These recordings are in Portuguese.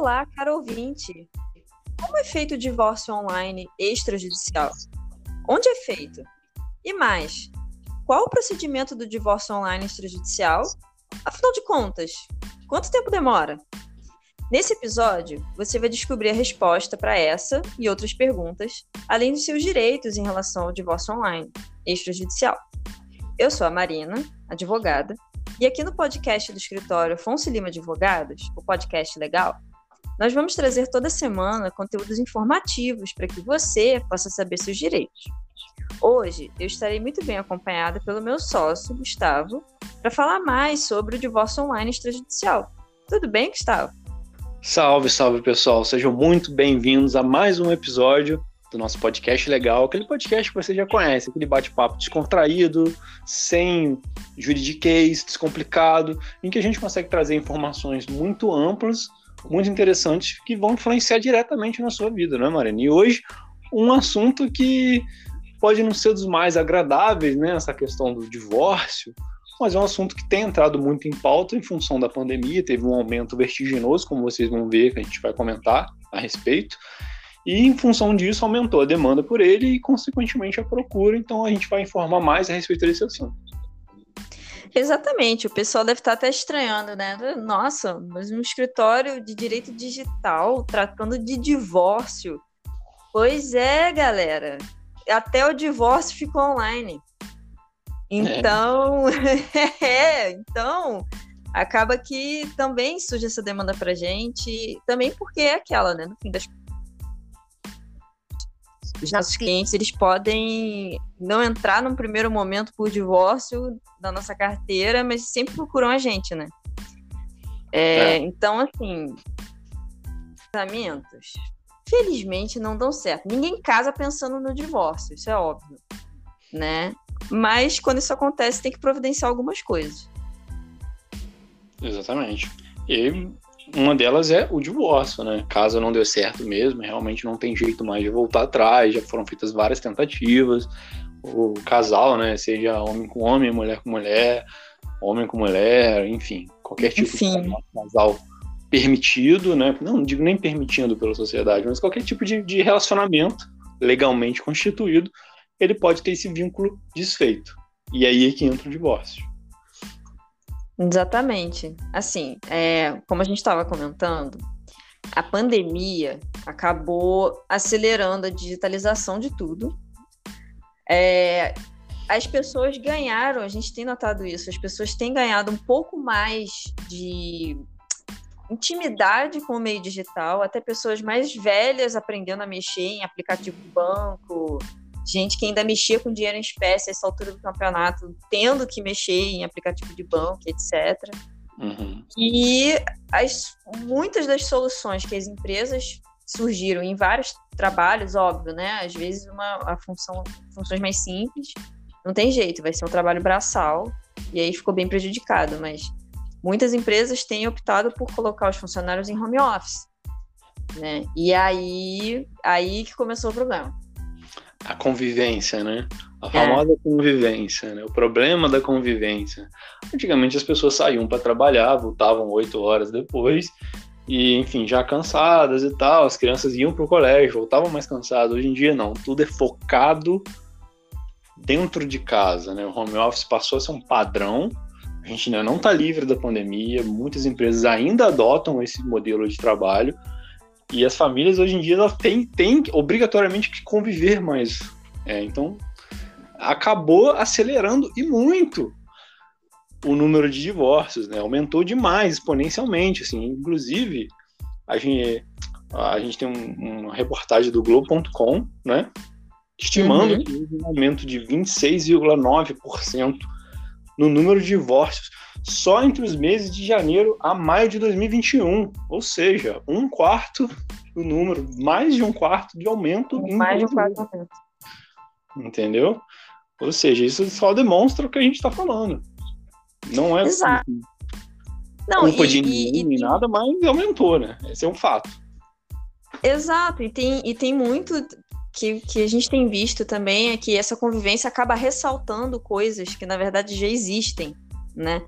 Olá, caro ouvinte! Como é feito o divórcio online extrajudicial? Onde é feito? E mais, qual o procedimento do divórcio online extrajudicial? Afinal de contas, quanto tempo demora? Nesse episódio, você vai descobrir a resposta para essa e outras perguntas, além dos seus direitos em relação ao divórcio online extrajudicial. Eu sou a Marina, advogada, e aqui no podcast do escritório Afonso Lima Advogados, o podcast legal, nós vamos trazer toda semana conteúdos informativos para que você possa saber seus direitos. Hoje eu estarei muito bem acompanhada pelo meu sócio, Gustavo, para falar mais sobre o divórcio online extrajudicial. Tudo bem, Gustavo? Salve, salve pessoal, sejam muito bem-vindos a mais um episódio do nosso podcast legal, aquele podcast que você já conhece, aquele bate-papo descontraído, sem juridiquês, descomplicado, em que a gente consegue trazer informações muito amplas, muito interessantes, que vão influenciar diretamente na sua vida, né, Marina? E hoje, um assunto que pode não ser dos mais agradáveis, né, essa questão do divórcio, mas é um assunto que tem entrado muito em pauta em função da pandemia, teve um aumento vertiginoso, como vocês vão ver, que a gente vai comentar a respeito, e em função disso aumentou a demanda por ele e, consequentemente, a procura. Então, a gente vai informar mais a respeito desse assunto. Exatamente, o pessoal deve estar até estranhando, né? Nossa, mas um escritório de direito digital tratando de divórcio. Pois é, galera. Até o divórcio ficou online. Então, é. é, então acaba que também surge essa demanda pra gente, também porque é aquela, né? No fim das os nossos clientes eles podem não entrar num primeiro momento por divórcio da nossa carteira, mas sempre procuram a gente, né? É, é. Então, assim, casamentos, felizmente não dão certo. Ninguém casa pensando no divórcio, isso é óbvio, né? Mas quando isso acontece, tem que providenciar algumas coisas. Exatamente. E uma delas é o divórcio, né? Caso não deu certo mesmo, realmente não tem jeito mais de voltar atrás, já foram feitas várias tentativas. O casal, né? Seja homem com homem, mulher com mulher, homem com mulher, enfim, qualquer tipo enfim. de casal permitido, né? Não digo nem permitindo pela sociedade, mas qualquer tipo de, de relacionamento legalmente constituído, ele pode ter esse vínculo desfeito. E aí é que entra o divórcio. Exatamente. Assim, é, como a gente estava comentando, a pandemia acabou acelerando a digitalização de tudo. É, as pessoas ganharam, a gente tem notado isso, as pessoas têm ganhado um pouco mais de intimidade com o meio digital, até pessoas mais velhas aprendendo a mexer em aplicativo banco, gente que ainda mexia com dinheiro em espécie a essa altura do campeonato, tendo que mexer em aplicativo de banco, etc. Uhum. E as, muitas das soluções que as empresas surgiram em vários trabalhos, óbvio, né? Às vezes uma a função, funções mais simples, não tem jeito, vai ser um trabalho braçal, e aí ficou bem prejudicado, mas muitas empresas têm optado por colocar os funcionários em home office, né? E aí, aí que começou o problema a convivência, né? A é. famosa é. convivência, né? O problema da convivência. Antigamente as pessoas saíam para trabalhar, voltavam oito horas depois, e enfim, já cansadas e tal. As crianças iam para o colégio, voltavam mais cansadas. Hoje em dia não, tudo é focado dentro de casa, né? O home office passou a ser um padrão. A gente ainda não está livre da pandemia, muitas empresas ainda adotam esse modelo de trabalho, e as famílias hoje em dia elas têm, têm obrigatoriamente que conviver mais. É, então acabou acelerando e muito o número de divórcios, né? Aumentou demais, exponencialmente, assim. Inclusive, a gente, a gente tem um, uma reportagem do Globo.com, né? Estimando uhum. que houve um aumento de 26,9% no número de divórcios só entre os meses de janeiro a maio de 2021, ou seja, um quarto do número, mais de um quarto de aumento. Mais de um quarto de aumento. Entendeu? Ou seja, isso só demonstra o que a gente está falando. Não é Exato. Não, culpa e, de ninguém nem nada, mas aumentou, né? Esse é um fato. Exato, e tem, e tem muito que, que a gente tem visto também é que essa convivência acaba ressaltando coisas que na verdade já existem né?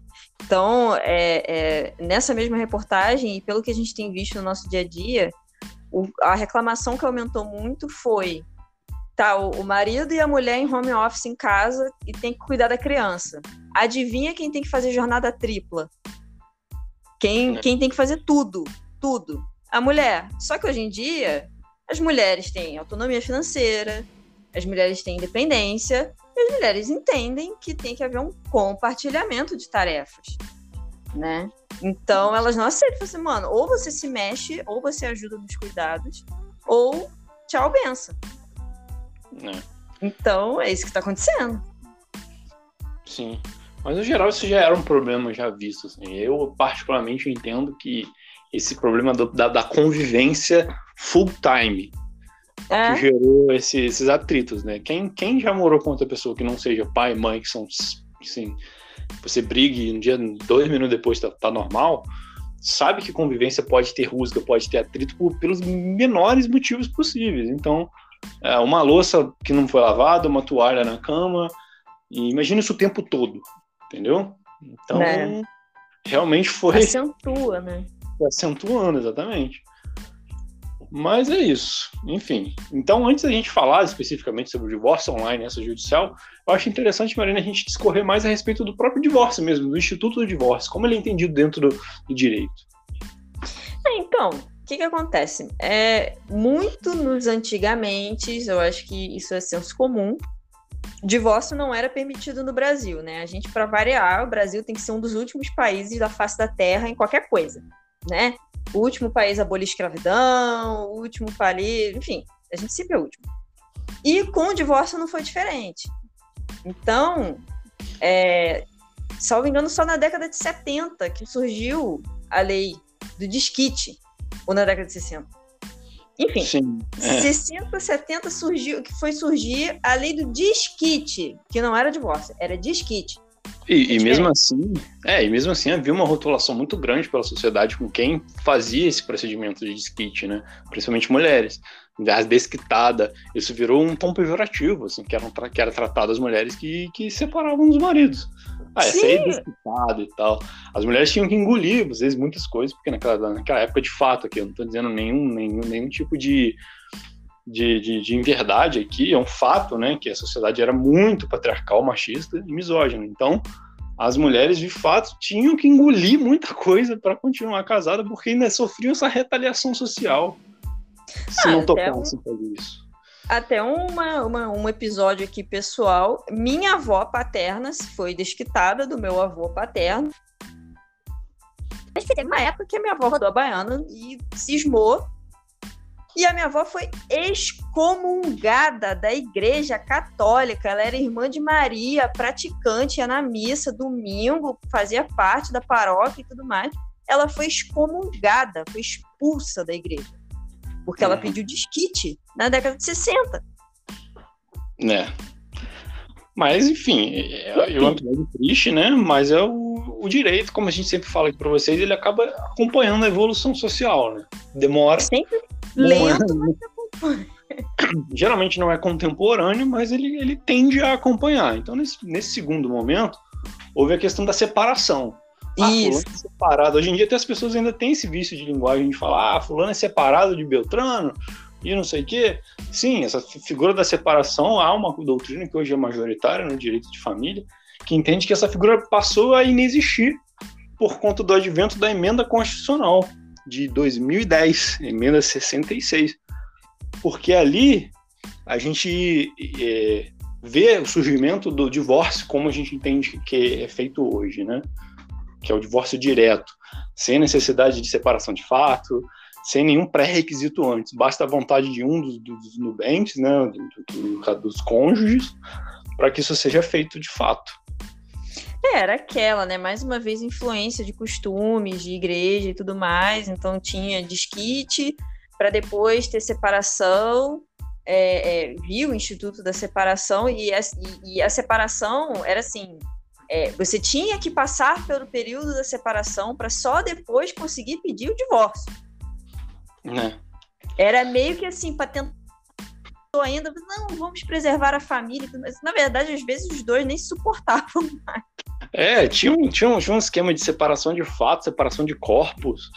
Então, é, é, nessa mesma reportagem, e pelo que a gente tem visto no nosso dia a dia, o, a reclamação que aumentou muito foi tá o, o, marido e a mulher em home office em casa e tem que cuidar da criança. Adivinha quem tem que fazer jornada tripla? Quem, é. quem tem que fazer tudo, tudo. A mulher. Só que hoje em dia, as mulheres têm autonomia financeira, as mulheres têm independência, as mulheres entendem que tem que haver um compartilhamento de tarefas, né? Então elas não aceitam, assim, mano, ou você se mexe, ou você ajuda nos cuidados, ou tchau, benção. É. Então é isso que está acontecendo. Sim. Mas no geral isso já era um problema já visto. Assim. Eu particularmente entendo que esse problema do, da, da, convivência full time é. que gerou esse, esses atritos, né? Quem, quem já morou com outra pessoa que não seja pai, mãe, que são assim, você brigue e um dia, dois minutos depois tá, tá normal, sabe que convivência pode ter rusga, pode ter atrito por, pelos menores motivos possíveis. Então, é, uma louça que não foi lavada, uma toalha na cama, e imagina isso o tempo todo, entendeu? Então, é. realmente foi. Acentua, né? Acentuando, exatamente. Mas é isso. Enfim. Então, antes da gente falar especificamente sobre o divórcio online essa judicial, eu acho interessante, Marina, a gente discorrer mais a respeito do próprio divórcio mesmo, do Instituto do Divórcio, como ele é entendido dentro do, do direito. É, então, o que, que acontece? É, muito nos antigamente, eu acho que isso é senso comum, divórcio não era permitido no Brasil, né? A gente, para variar, o Brasil tem que ser um dos últimos países da face da Terra em qualquer coisa, né? o último país a abolir escravidão, o último país, enfim, a gente sempre é o último. E com o divórcio não foi diferente. Então, é, salvo engano, só na década de 70 que surgiu a lei do disquite, ou na década de 60. Enfim, Sim, é. 60, 70 surgiu, que foi surgir a lei do disquite, que não era divórcio, era disquite. E, e, mesmo assim, é, e mesmo assim havia uma rotulação muito grande pela sociedade com quem fazia esse procedimento de desquite, né? Principalmente mulheres. A desquitada, isso virou um tom pejorativo, assim, que, eram, que era tratado as mulheres que, que separavam dos maridos. Ah, essa aí é desquitada e tal. As mulheres tinham que engolir, às vezes, muitas coisas, porque naquela, naquela época, de fato, aqui, eu não estou dizendo nenhum, nenhum, nenhum tipo de de, de, de inverdade aqui, é um fato, né, que a sociedade era muito patriarcal, machista e misógina. Então, as mulheres, de fato, tinham que engolir muita coisa para continuar casada, porque ainda sofriam essa retaliação social se ah, não tocassem um, fazer isso. Até uma, uma, um episódio aqui pessoal, minha avó paterna foi desquitada do meu avô paterno. Mas teve uma época que a minha avó rodou a baiana e cismou e a minha avó foi excomungada da Igreja Católica. Ela era irmã de Maria, praticante, ia na missa domingo, fazia parte da paróquia e tudo mais. Ela foi excomungada, foi expulsa da igreja. Porque ela uhum. pediu desquite na década de 60. Né. Mas, enfim, é, é um episódio triste, né? Mas é o, o direito, como a gente sempre fala aqui para vocês, ele acaba acompanhando a evolução social, né? Demora. Sempre lento, mas acompanha. Geralmente não é contemporâneo, mas ele, ele tende a acompanhar. Então, nesse, nesse segundo momento, houve a questão da separação. Ah, Isso. É separado. Hoje em dia, até as pessoas ainda têm esse vício de linguagem de falar, ah, fulano é separado de Beltrano e não sei o quê. Sim, essa figura da separação, há uma doutrina que hoje é majoritária no direito de família, que entende que essa figura passou a inexistir por conta do advento da emenda constitucional de 2010, emenda 66, porque ali a gente é, vê o surgimento do divórcio como a gente entende que é feito hoje, né? Que é o divórcio direto, sem necessidade de separação de fato, sem nenhum pré-requisito antes, basta a vontade de um dos, dos nubentes, né, do, do, dos cônjuges, para que isso seja feito de fato. É, era aquela, né? Mais uma vez, influência de costumes, de igreja e tudo mais. Então, tinha desquite para depois ter separação. É, é, viu o Instituto da Separação e a, e, e a separação era assim: é, você tinha que passar pelo período da separação para só depois conseguir pedir o divórcio. Né? Era meio que assim, para tentar ainda, não, vamos preservar a família, mas na verdade, às vezes, os dois nem se suportavam mais. É, tinha um, tinha, um, tinha um esquema de separação de fato, separação de corpos.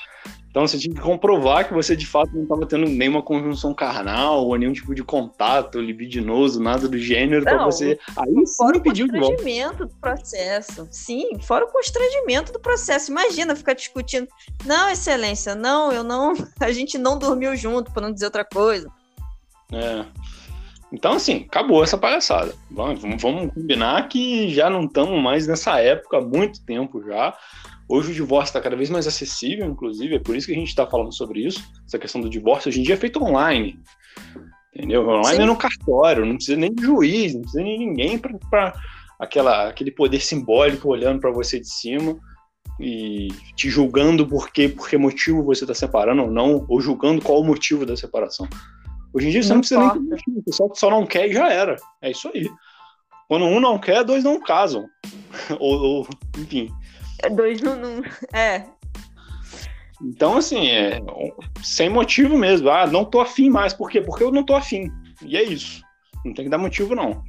Então você tinha que comprovar que você de fato não estava tendo nenhuma conjunção carnal ou nenhum tipo de contato libidinoso, nada do gênero, para você. Aí fora o constrangimento do processo. Sim, fora o constrangimento do processo. Imagina ficar discutindo. Não, excelência, não, eu não. A gente não dormiu junto, para não dizer outra coisa. É. Então, assim, acabou essa palhaçada. Vamos, vamos combinar que já não estamos mais nessa época há muito tempo já. Hoje o divórcio está cada vez mais acessível, inclusive, é por isso que a gente está falando sobre isso. Essa questão do divórcio hoje em dia é feito online. Entendeu? Online Sim. é no cartório, não precisa nem de juiz, não precisa nem de ninguém para aquele poder simbólico olhando para você de cima e te julgando por quê, por que motivo você está separando ou não, ou julgando qual o motivo da separação. Hoje em dia você não, não precisa importa. nem de motivo, só, só não quer e já era. É isso aí. Quando um não quer, dois não casam. ou, ou enfim. É, dois não, não. É. Então, assim, é sem motivo mesmo. Ah, não tô afim mais. Por quê? Porque eu não tô afim. E é isso. Não tem que dar motivo, não.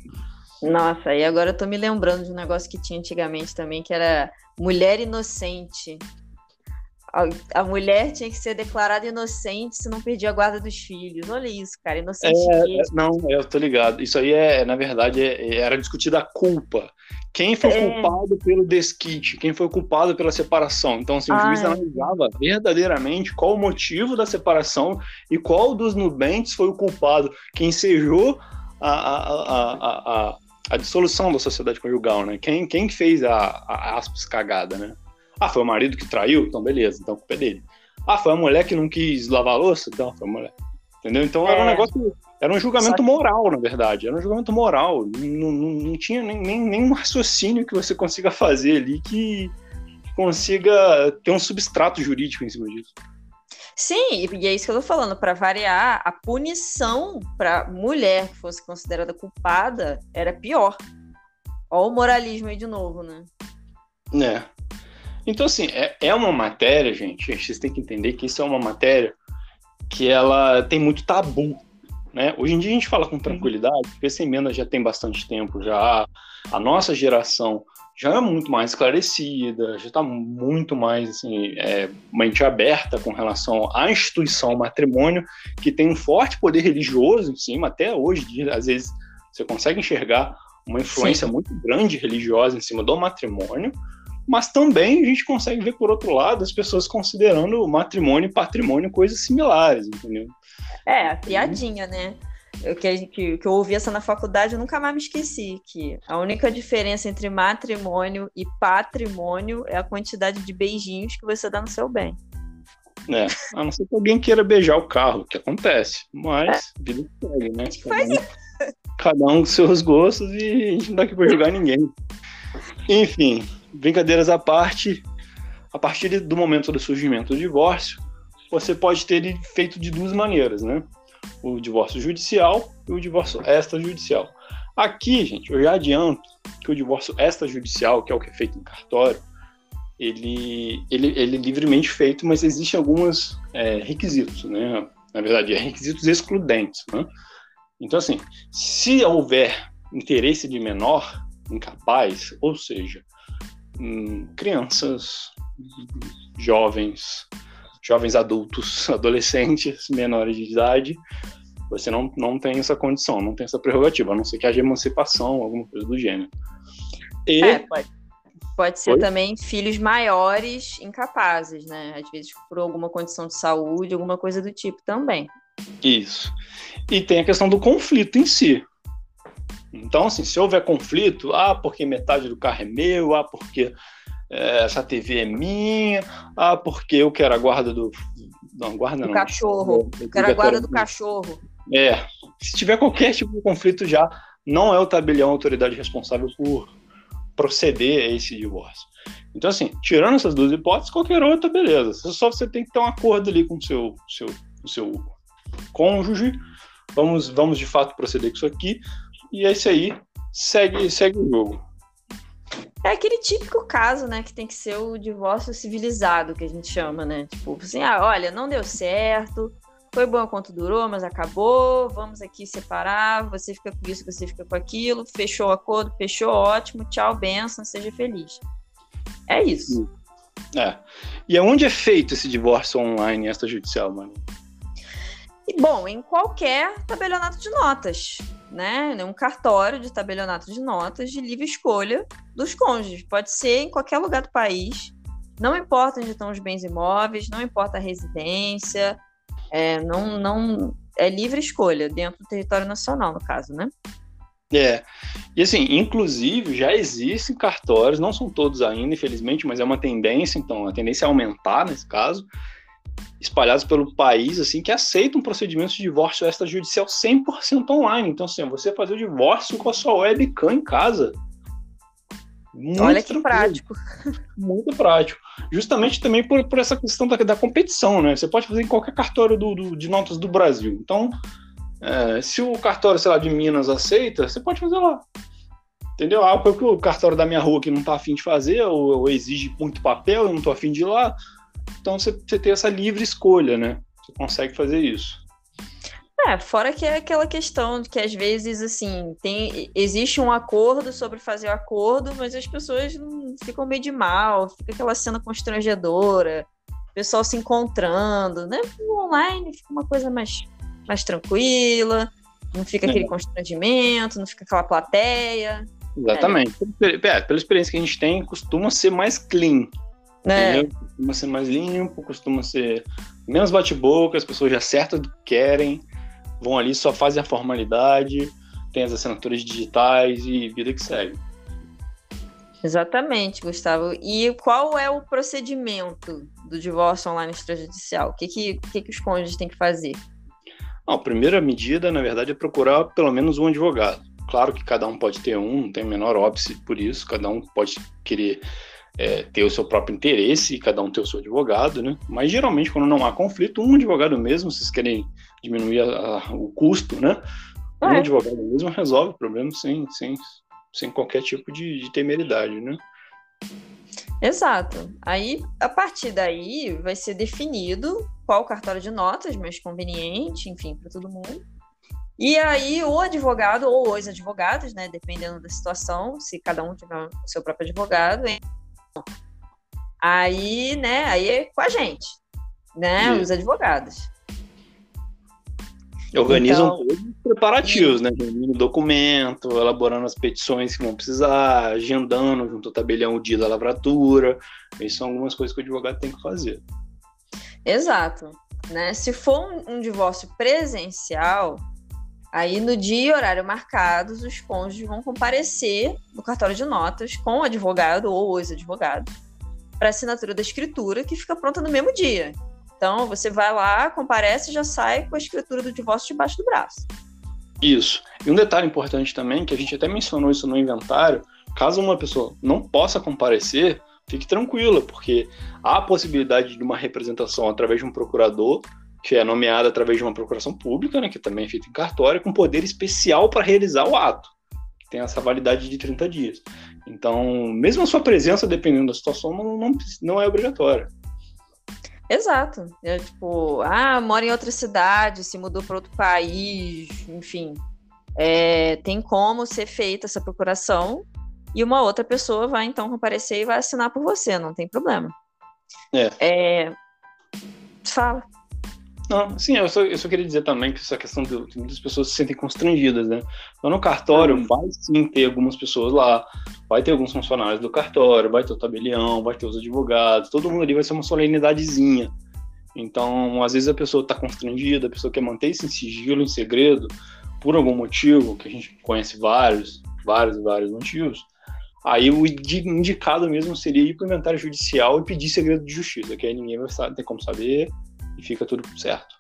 Nossa, e agora eu tô me lembrando de um negócio que tinha antigamente também, que era mulher inocente a, a, mulher tinha que ser declarada inocente se não perdia a guarda dos filhos. Olha isso, cara, inocente. É, não, eu tô ligado. Isso aí é, na verdade, é, era discutida a culpa. Quem foi é. culpado pelo desquite? Quem foi culpado pela separação? Então, assim, o juiz analisava verdadeiramente qual o motivo da separação e qual dos nubentes foi o culpado. Quem ensejou a, a, a, a, a, dissolução da sociedade conjugal, né? Quem, quem fez a, a aspas cagada, né? Ah, foi o marido que traiu? Então, beleza, então a culpa é dele. Ah, foi a mulher que não quis lavar a louça? Então, foi a mulher. Entendeu? Então é. era um é. negócio. Era um julgamento que... moral, na verdade. Era um julgamento moral. Não, não, não tinha nem, nem, nenhum raciocínio que você consiga fazer ali que consiga ter um substrato jurídico em cima disso. Sim, e é isso que eu tô falando. Para variar, a punição para mulher que fosse considerada culpada era pior. Olha o moralismo aí de novo, né? É. Então, assim, é, é uma matéria, gente, vocês têm que entender que isso é uma matéria que ela tem muito tabu, né? Hoje em dia a gente fala com tranquilidade, porque essa emenda já tem bastante tempo, já a nossa geração já é muito mais esclarecida, já está muito mais assim, é, mente aberta com relação à instituição matrimônio, que tem um forte poder religioso em cima, até hoje, às vezes você consegue enxergar uma influência Sim. muito grande religiosa em cima do matrimônio, mas também a gente consegue ver por outro lado as pessoas considerando matrimônio e patrimônio coisas similares, entendeu? É, a piadinha, né? Eu, que, que, que eu ouvi essa na faculdade, eu nunca mais me esqueci, que a única diferença entre matrimônio e patrimônio é a quantidade de beijinhos que você dá no seu bem. É, a não ser que alguém queira beijar o carro, que acontece, mas é. vida segue, né? Cada um, cada um com seus gostos e a gente não dá aqui pra julgar ninguém. Enfim, brincadeiras à parte, a partir do momento do surgimento do divórcio, você pode ter ele feito de duas maneiras, né? O divórcio judicial e o divórcio extrajudicial. Aqui, gente, eu já adianto que o divórcio extrajudicial, que é o que é feito em cartório, ele, ele, ele é livremente feito, mas existem alguns é, requisitos, né? Na verdade, é requisitos excludentes, né? Então, assim, se houver interesse de menor incapaz, ou seja, Hum, crianças, jovens, jovens adultos, adolescentes, menores de idade, você não, não tem essa condição, não tem essa prerrogativa, a não ser que haja emancipação, alguma coisa do gênero. E... É, pode, pode ser Oi? também filhos maiores incapazes, né? Às vezes por alguma condição de saúde, alguma coisa do tipo também. Isso. E tem a questão do conflito em si. Então, assim, se houver conflito, ah, porque metade do carro é meu, ah, porque é, essa TV é minha, ah, porque eu quero a guarda do. Não, guarda do não. cachorro. Eu quero a guarda do cachorro. É. Se tiver qualquer tipo de conflito já, não é o tabelião a autoridade responsável por proceder a esse divórcio. Então, assim, tirando essas duas hipóteses, qualquer outra, beleza. Só você tem que ter um acordo ali com o seu, seu, seu cônjuge. Vamos, vamos de fato proceder com isso aqui. E é isso aí. Segue, segue o jogo. É aquele típico caso, né, que tem que ser o divórcio civilizado, que a gente chama, né? Tipo, assim, ah, olha, não deu certo, foi bom quanto durou, mas acabou, vamos aqui separar, você fica com isso, você fica com aquilo, fechou o acordo, fechou, ótimo, tchau, benção, seja feliz. É isso. É. E aonde é feito esse divórcio online extrajudicial, mano? Bom, em qualquer tabelionato de notas, né? Um cartório de tabelionato de notas de livre escolha dos cônjuges. Pode ser em qualquer lugar do país. Não importa onde estão os bens imóveis, não importa a residência, é, não, não é livre escolha dentro do território nacional, no caso, né? É. E assim, inclusive, já existem cartórios, não são todos ainda, infelizmente, mas é uma tendência, então, a tendência é aumentar nesse caso, espalhados pelo país, assim, que aceitam procedimentos de divórcio extrajudicial 100% online. Então, assim, você fazer o divórcio com a sua webcam em casa. Muito Olha que prático. Muito prático. Justamente também por, por essa questão da, da competição, né? Você pode fazer em qualquer cartório do, do de notas do Brasil. Então, é, se o cartório, sei lá, de Minas aceita, você pode fazer lá. Entendeu? Ah, porque o cartório da minha rua que não tá afim de fazer, ou, ou exige muito papel, eu não tô afim de ir lá. Então você, você tem essa livre escolha, né? Você consegue fazer isso. É, fora que é aquela questão de que às vezes, assim, tem, existe um acordo sobre fazer o acordo, mas as pessoas ficam meio de mal, fica aquela cena constrangedora, o pessoal se encontrando, né? No online fica uma coisa mais, mais tranquila, não fica aquele é. constrangimento, não fica aquela plateia. Exatamente. É. É, pela experiência que a gente tem, costuma ser mais clean. É. Costuma ser mais limpo, costuma ser menos bate-boca, as pessoas já acertam o que querem, vão ali, só fazem a formalidade, tem as assinaturas digitais e vida que segue. Exatamente, Gustavo. E qual é o procedimento do divórcio online extrajudicial? O que, que, que, que os cônjuges têm que fazer? a primeira medida, na verdade, é procurar pelo menos um advogado. Claro que cada um pode ter um, não tem o menor óbice por isso, cada um pode querer é, ter o seu próprio interesse e cada um ter o seu advogado, né? Mas geralmente, quando não há conflito, um advogado mesmo, se vocês querem diminuir a, a, o custo, né? Um é. advogado mesmo resolve o problema sem, sem, sem qualquer tipo de, de temeridade, né? Exato. Aí, a partir daí, vai ser definido qual cartório de notas mais conveniente, enfim, para todo mundo. E aí, o advogado ou os advogados, né, dependendo da situação, se cada um tiver o seu próprio advogado, Aí, né, aí é com a gente, né, os advogados. Organizam então, todos os preparativos, né? Reunindo documento, elaborando as petições que vão precisar, agendando junto ao tabelião o dia da lavratura. Isso são algumas coisas que o advogado tem que fazer. Exato. Né? Se for um, um divórcio presencial, Aí, no dia e horário marcados, os cônjuges vão comparecer no cartório de notas com o advogado ou os advogados para assinatura da escritura, que fica pronta no mesmo dia. Então, você vai lá, comparece e já sai com a escritura do divórcio debaixo do braço. Isso. E um detalhe importante também, que a gente até mencionou isso no inventário, caso uma pessoa não possa comparecer, fique tranquila, porque há a possibilidade de uma representação através de um procurador que é nomeada através de uma procuração pública, né, que também é feita em cartório, com poder especial para realizar o ato, que tem essa validade de 30 dias. Então, mesmo a sua presença, dependendo da situação, não, não, não é obrigatória. Exato. É tipo, ah, mora em outra cidade, se mudou para outro país, enfim. É, tem como ser feita essa procuração e uma outra pessoa vai então comparecer e vai assinar por você, não tem problema. É. é... Fala. Não, sim, eu só, eu só queria dizer também que essa questão de, de muitas pessoas se sentem constrangidas, né? Então, no cartório, uhum. vai sim ter algumas pessoas lá, vai ter alguns funcionários do cartório, vai ter o tabelião, vai ter os advogados, todo mundo ali vai ser uma solenidadezinha. Então, às vezes a pessoa está constrangida, a pessoa quer manter esse sigilo em segredo, por algum motivo, que a gente conhece vários, vários, vários motivos. Aí o indicado mesmo seria ir para o inventário judicial e pedir segredo de justiça, que aí ninguém vai ter como saber, e fica tudo certo.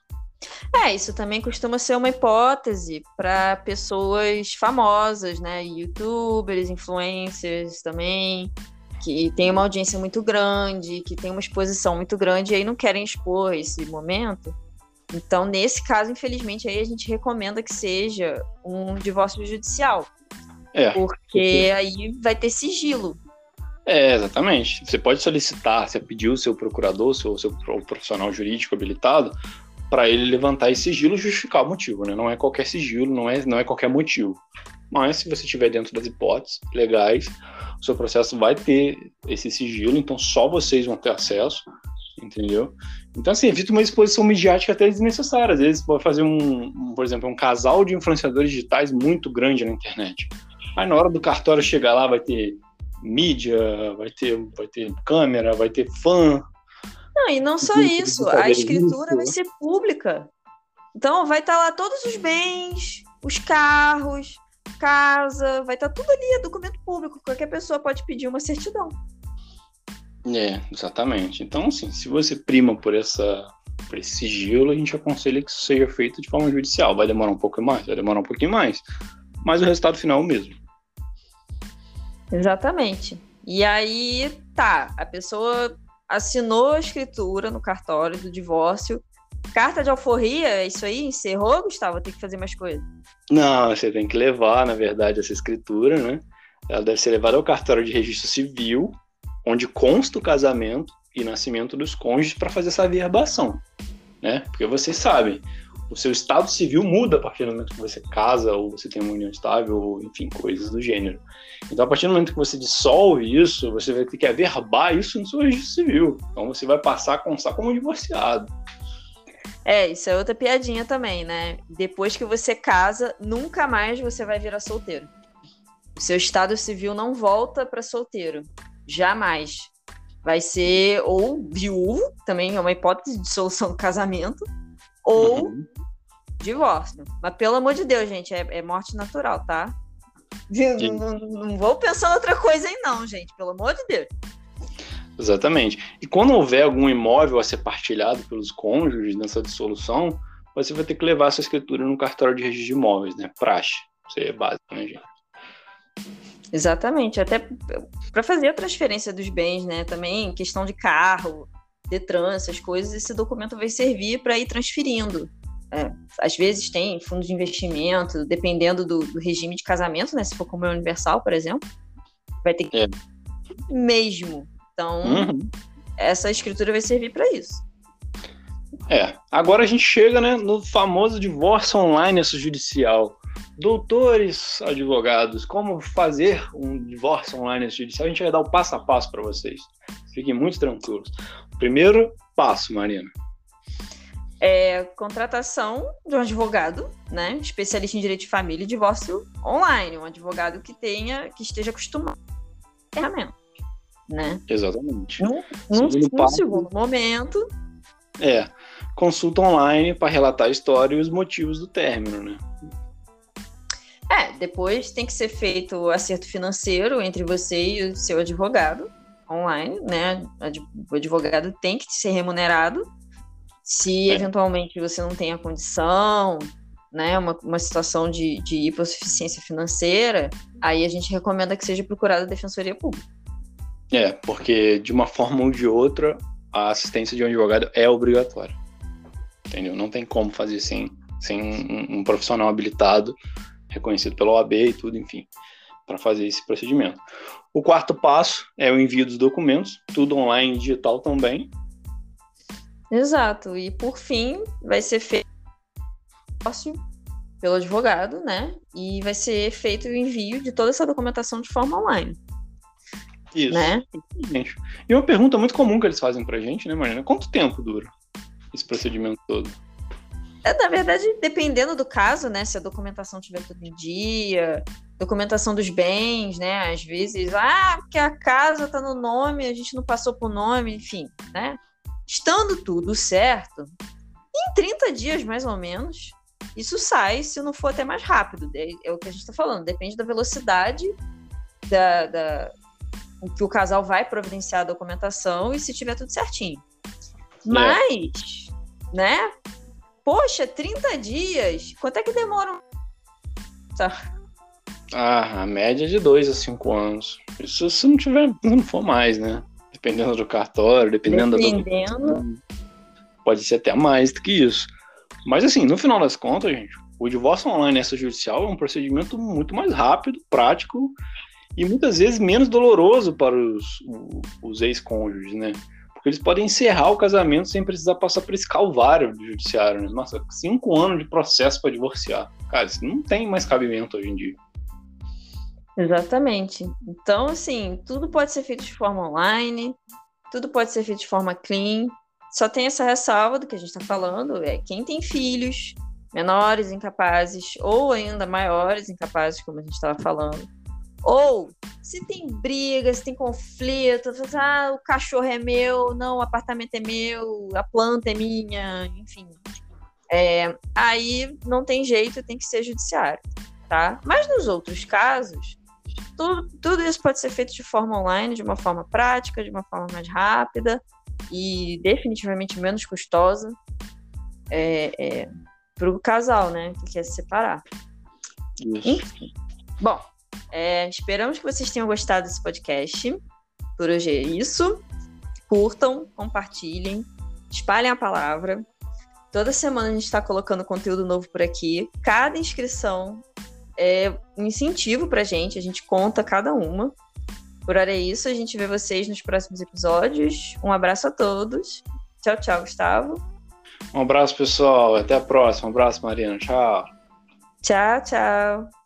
É, isso também costuma ser uma hipótese para pessoas famosas, né? Youtubers, influencers também, que tem uma audiência muito grande, que tem uma exposição muito grande e aí não querem expor esse momento. Então, nesse caso, infelizmente, aí a gente recomenda que seja um divórcio judicial. É, porque, porque aí vai ter sigilo. É, exatamente. Você pode solicitar, você pediu o seu procurador, seu, seu profissional jurídico habilitado, para ele levantar esse sigilo e justificar o motivo, né? Não é qualquer sigilo, não é, não é qualquer motivo. mas se você estiver dentro das hipóteses legais, o seu processo vai ter esse sigilo, então só vocês vão ter acesso, entendeu? Então, assim, evita uma exposição midiática até desnecessária. Às vezes, pode fazer um, por exemplo, um casal de influenciadores digitais muito grande na internet. Aí, na hora do cartório chegar lá, vai ter mídia, vai ter, vai ter câmera, vai ter fã. Não, e não só isso, a escritura isso. vai ser pública. Então, vai estar tá lá todos os bens, os carros, casa, vai estar tá tudo ali, é documento público. Qualquer pessoa pode pedir uma certidão. É, exatamente. Então, assim, se você prima por essa por esse sigilo, a gente aconselha que isso seja feito de forma judicial. Vai demorar um pouco mais, vai demorar um pouquinho mais, mas o resultado final é o mesmo. Exatamente. E aí, tá, a pessoa assinou a escritura no cartório do divórcio. Carta de alforria, isso aí? Encerrou, Gustavo? Tem que fazer mais coisas? Não, você tem que levar, na verdade, essa escritura, né? Ela deve ser levada ao cartório de registro civil, onde consta o casamento e nascimento dos cônjuges para fazer essa averbação, né? Porque vocês sabem, o seu estado civil muda a partir do momento que você casa ou você tem uma união estável, ou enfim, coisas do gênero. Então, a partir do momento que você dissolve isso, você vai ter que averbar isso no seu registro civil. Então, você vai passar a constar como divorciado. É, isso é outra piadinha também, né? Depois que você casa, nunca mais você vai virar solteiro. O seu estado civil não volta para solteiro. Jamais. Vai ser ou viúvo, também é uma hipótese de solução do casamento, ou uhum. divórcio. Mas pelo amor de Deus, gente, é, é morte natural, tá? Não, não, vou pensar outra coisa aí, não, gente, pelo amor de Deus. Exatamente. E quando houver algum imóvel a ser partilhado pelos cônjuges nessa dissolução, você vai ter que levar essa escritura no cartório de registro de imóveis, né? Praxe. Isso aí é básico, né, gente? Exatamente, até para fazer a transferência dos bens, né? Também questão de carro, Detran, essas coisas, esse documento vai servir para ir transferindo. É, às vezes tem fundo de investimento, dependendo do, do, regime de casamento, né? Se for como é universal, por exemplo, vai ter que é. mesmo. Então, uhum. essa escritura vai servir para isso. É. Agora a gente chega, né, no famoso divórcio online extrajudicial. Doutores, advogados, como fazer um divórcio online extrajudicial? A gente vai dar o passo a passo para vocês. Fiquem muito tranquilos. Primeiro passo, Marina. É contratação de um advogado, né, especialista em direito de família e divórcio online, um advogado que tenha, que esteja acostumado ferramenta, né? Exatamente. Num, num, segundo, num segundo momento. É, consulta online para relatar a história e os motivos do término, né? É, depois tem que ser feito o acerto financeiro entre você e o seu advogado online, né? O advogado tem que ser remunerado. Se é. eventualmente você não tem a condição, né, uma, uma situação de, de hipossuficiência financeira, aí a gente recomenda que seja procurada a defensoria pública. É, porque de uma forma ou de outra, a assistência de um advogado é obrigatória. Entendeu? Não tem como fazer sem, sem um, um profissional habilitado, reconhecido pela OAB e tudo, enfim para fazer esse procedimento. O quarto passo é o envio dos documentos, tudo online digital também. Exato. E por fim, vai ser feito pelo advogado, né? E vai ser feito o envio de toda essa documentação de forma online. Isso. Né? E uma pergunta muito comum que eles fazem pra gente, né, Marina? Quanto tempo dura esse procedimento todo? É, na verdade, dependendo do caso, né? Se a documentação tiver tudo em dia, documentação dos bens, né? Às vezes, ah, porque a casa está no nome, a gente não passou por nome, enfim, né? Estando tudo certo, em 30 dias mais ou menos, isso sai, se não for até mais rápido. É, é o que a gente está falando, depende da velocidade da, da, que o casal vai providenciar a documentação e se tiver tudo certinho. É. Mas, né? Poxa, 30 dias? Quanto é que demora? Tá. Ah, a média é de 2 a 5 anos. Isso se não tiver, não for mais, né? Dependendo do cartório, dependendo, dependendo. da. Pode ser até mais do que isso. Mas assim, no final das contas, gente, o divórcio online extrajudicial é um procedimento muito mais rápido, prático e muitas vezes menos doloroso para os, os ex-cônjuges, né? Eles podem encerrar o casamento sem precisar passar por esse calvário do judiciário. Né? Nossa, cinco anos de processo para divorciar. Cara, isso não tem mais cabimento hoje em dia. Exatamente. Então, assim, tudo pode ser feito de forma online, tudo pode ser feito de forma clean. Só tem essa ressalva do que a gente está falando: é quem tem filhos menores, incapazes, ou ainda maiores, incapazes, como a gente estava falando. Ou se tem briga, se tem conflito, ah, o cachorro é meu, não, o apartamento é meu, a planta é minha, enfim. É, aí não tem jeito, tem que ser judiciário, tá? Mas nos outros casos, tudo, tudo isso pode ser feito de forma online, de uma forma prática, de uma forma mais rápida e definitivamente menos custosa é, é, para o casal, né, que quer se separar. Isso. Enfim. Bom, é, esperamos que vocês tenham gostado desse podcast. Por hoje é isso. Curtam, compartilhem, espalhem a palavra. Toda semana a gente está colocando conteúdo novo por aqui. Cada inscrição é um incentivo para a gente, a gente conta cada uma. Por hora é isso, a gente vê vocês nos próximos episódios. Um abraço a todos. Tchau, tchau, Gustavo. Um abraço, pessoal. Até a próxima. Um abraço, Mariana. Tchau. Tchau, tchau.